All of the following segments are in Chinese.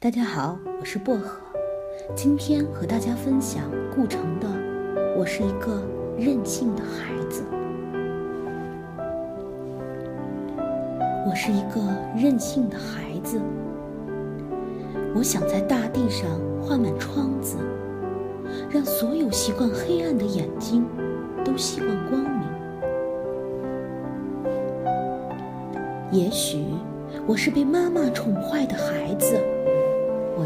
大家好，我是薄荷，今天和大家分享顾城的《我是一个任性的孩子》。我是一个任性的孩子，我想在大地上画满窗子，让所有习惯黑暗的眼睛都习惯光明。也许我是被妈妈宠坏的孩子。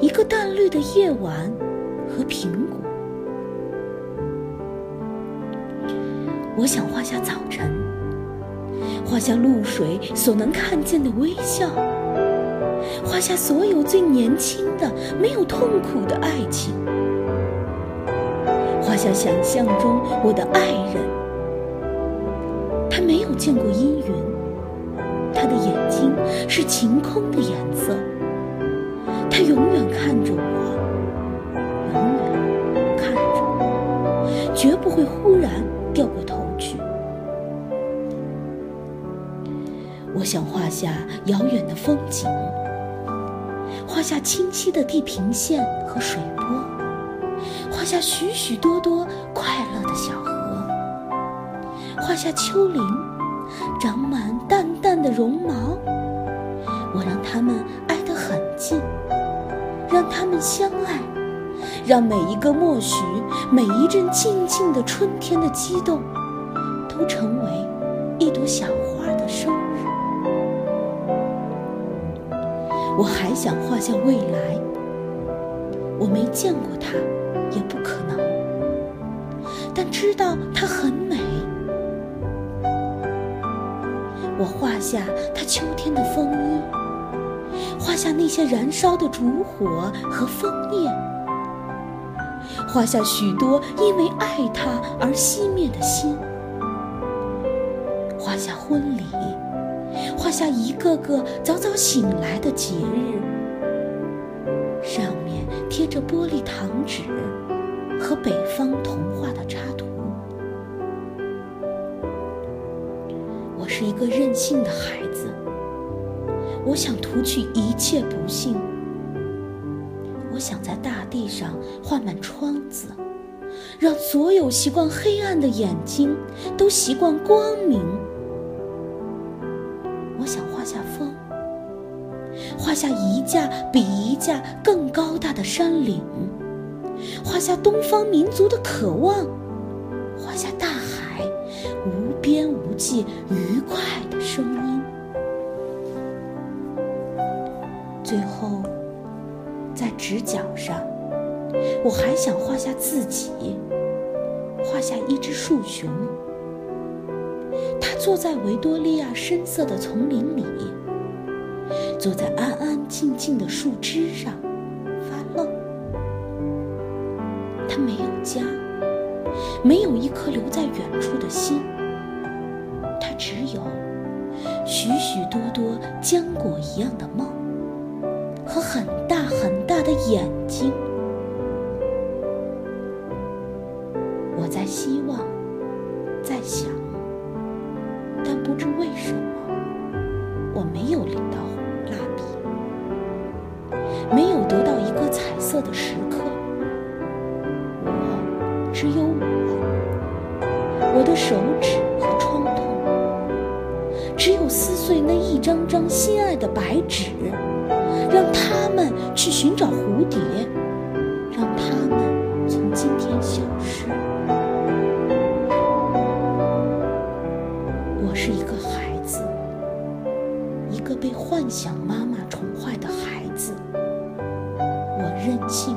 一个淡绿的夜晚和苹果，我想画下早晨，画下露水所能看见的微笑，画下所有最年轻的、没有痛苦的爱情，画下想象中我的爱人，他没有见过阴云，他的眼睛是晴空的颜色。他永远看着我，永远看着我，绝不会忽然掉过头去。我想画下遥远的风景，画下清晰的地平线和水波，画下许许多多快乐的小河，画下丘陵，长满淡淡的绒毛。我让它们。相爱，让每一个默许，每一阵静静的春天的激动，都成为一朵小花的生日。我还想画下未来，我没见过它，也不可能，但知道它很美。我画下它秋天的风衣。画下那些燃烧的烛火和枫叶，画下许多因为爱他而熄灭的心，画下婚礼，画下一个个早早醒来的节日，上面贴着玻璃糖纸和北方童话的插图。我是一个任性的孩子。我想涂去一切不幸，我想在大地上画满窗子，让所有习惯黑暗的眼睛都习惯光明。我想画下风，画下一架比一架更高大的山岭，画下东方民族的渴望，画下大海无边无际愉快最后，在直角上，我还想画下自己，画下一只树熊。它坐在维多利亚深色的丛林里，坐在安安静静的树枝上发愣。它没有家，没有一颗留在远处的心，它只有许许多多浆果一样的梦。和很大很大的眼睛，我在希望，在想，但不知为什么，我没有领到蜡笔，没有得到一个彩色的时刻。我只有我，我的手指和创痛，只有撕碎那一张张心爱的白纸。让他们去寻找蝴蝶，让他们从今天消失。我是一个孩子，一个被幻想妈妈宠坏的孩子。我任性。